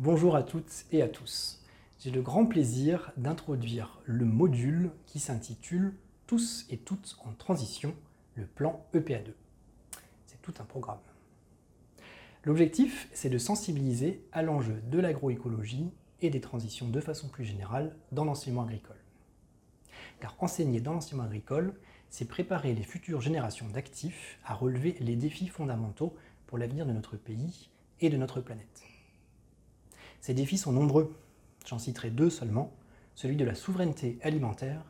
Bonjour à toutes et à tous. J'ai le grand plaisir d'introduire le module qui s'intitule Tous et toutes en transition, le plan EPA2. C'est tout un programme. L'objectif, c'est de sensibiliser à l'enjeu de l'agroécologie et des transitions de façon plus générale dans l'enseignement agricole. Car enseigner dans l'enseignement agricole, c'est préparer les futures générations d'actifs à relever les défis fondamentaux pour l'avenir de notre pays et de notre planète. Ces défis sont nombreux. J'en citerai deux seulement, celui de la souveraineté alimentaire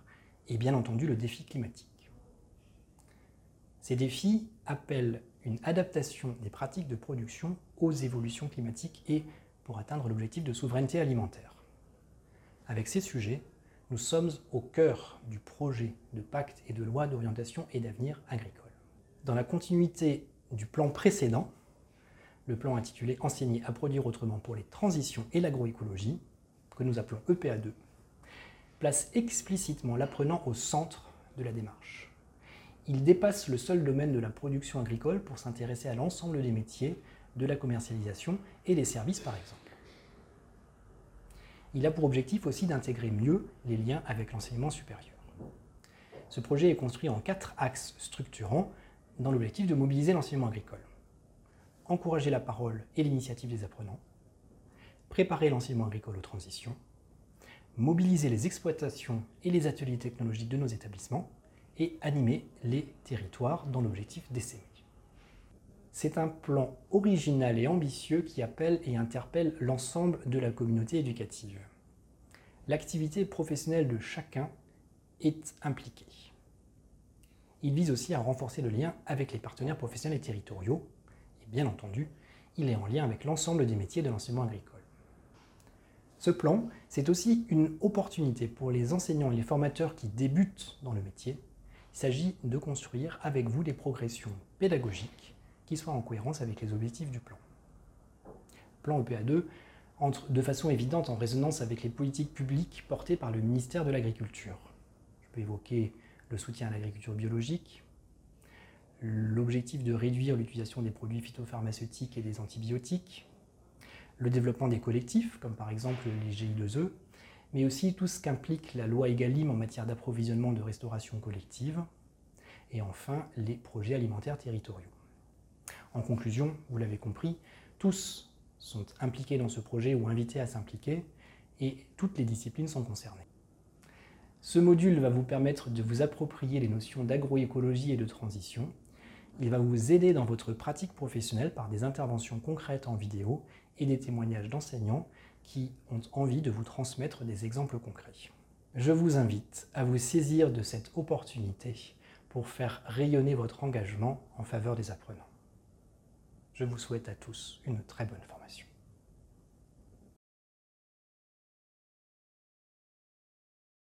et bien entendu le défi climatique. Ces défis appellent une adaptation des pratiques de production aux évolutions climatiques et pour atteindre l'objectif de souveraineté alimentaire. Avec ces sujets, nous sommes au cœur du projet de pacte et de loi d'orientation et d'avenir agricole. Dans la continuité du plan précédent, le plan intitulé Enseigner à produire autrement pour les transitions et l'agroécologie, que nous appelons EPA2, place explicitement l'apprenant au centre de la démarche. Il dépasse le seul domaine de la production agricole pour s'intéresser à l'ensemble des métiers, de la commercialisation et des services par exemple. Il a pour objectif aussi d'intégrer mieux les liens avec l'enseignement supérieur. Ce projet est construit en quatre axes structurants dans l'objectif de mobiliser l'enseignement agricole. Encourager la parole et l'initiative des apprenants, préparer l'enseignement agricole aux transitions, mobiliser les exploitations et les ateliers technologiques de nos établissements et animer les territoires dans l'objectif d'essaimer. C'est un plan original et ambitieux qui appelle et interpelle l'ensemble de la communauté éducative. L'activité professionnelle de chacun est impliquée. Il vise aussi à renforcer le lien avec les partenaires professionnels et territoriaux, et bien entendu, il est en lien avec l'ensemble des métiers de l'enseignement agricole. Ce plan, c'est aussi une opportunité pour les enseignants et les formateurs qui débutent dans le métier. Il s'agit de construire avec vous des progressions pédagogiques qui soient en cohérence avec les objectifs du plan. Plan EPA2 entre de façon évidente en résonance avec les politiques publiques portées par le ministère de l'Agriculture. Je peux évoquer le soutien à l'agriculture biologique, l'objectif de réduire l'utilisation des produits phytopharmaceutiques et des antibiotiques, le développement des collectifs, comme par exemple les GI2E, mais aussi tout ce qu'implique la loi EGalim en matière d'approvisionnement de restauration collective, et enfin les projets alimentaires territoriaux. En conclusion, vous l'avez compris, tous sont impliqués dans ce projet ou invités à s'impliquer, et toutes les disciplines sont concernées. Ce module va vous permettre de vous approprier les notions d'agroécologie et de transition. Il va vous aider dans votre pratique professionnelle par des interventions concrètes en vidéo et des témoignages d'enseignants qui ont envie de vous transmettre des exemples concrets. Je vous invite à vous saisir de cette opportunité pour faire rayonner votre engagement en faveur des apprenants. Je vous souhaite à tous une très bonne formation.